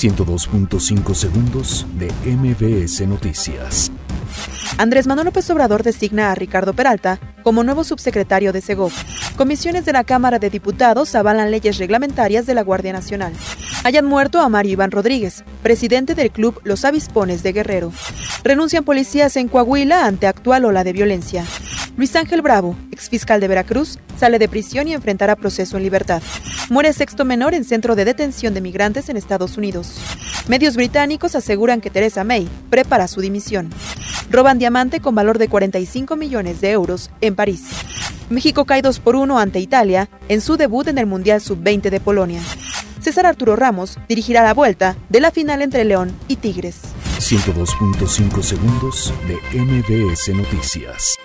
102.5 segundos de MBS Noticias. Andrés Manuel López Obrador designa a Ricardo Peralta como nuevo subsecretario de Segov. Comisiones de la Cámara de Diputados avalan leyes reglamentarias de la Guardia Nacional. Hayan muerto a Mario Iván Rodríguez, presidente del club Los Avispones de Guerrero. Renuncian policías en Coahuila ante actual ola de violencia. Luis Ángel Bravo, exfiscal de Veracruz, sale de prisión y enfrentará proceso en libertad. Muere sexto menor en centro de detención de migrantes en Estados Unidos. Medios británicos aseguran que Teresa May prepara su dimisión. Roban diamante con valor de 45 millones de euros en París. México cae 2 por 1 ante Italia en su debut en el Mundial Sub-20 de Polonia. César Arturo Ramos dirigirá la vuelta de la final entre León y Tigres. 102.5 segundos de MBS Noticias.